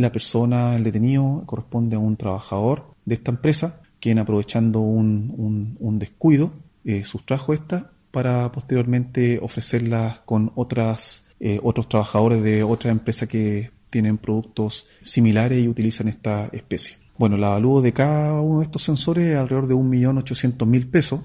La persona, el detenido, corresponde a un trabajador de esta empresa, quien aprovechando un, un, descuido, eh, sustrajo esta para posteriormente ofrecerla con otras, eh, otros trabajadores de otra empresa que tienen productos similares y utilizan esta especie. Bueno, el avalúo de cada uno de estos sensores es alrededor de 1.800.000 pesos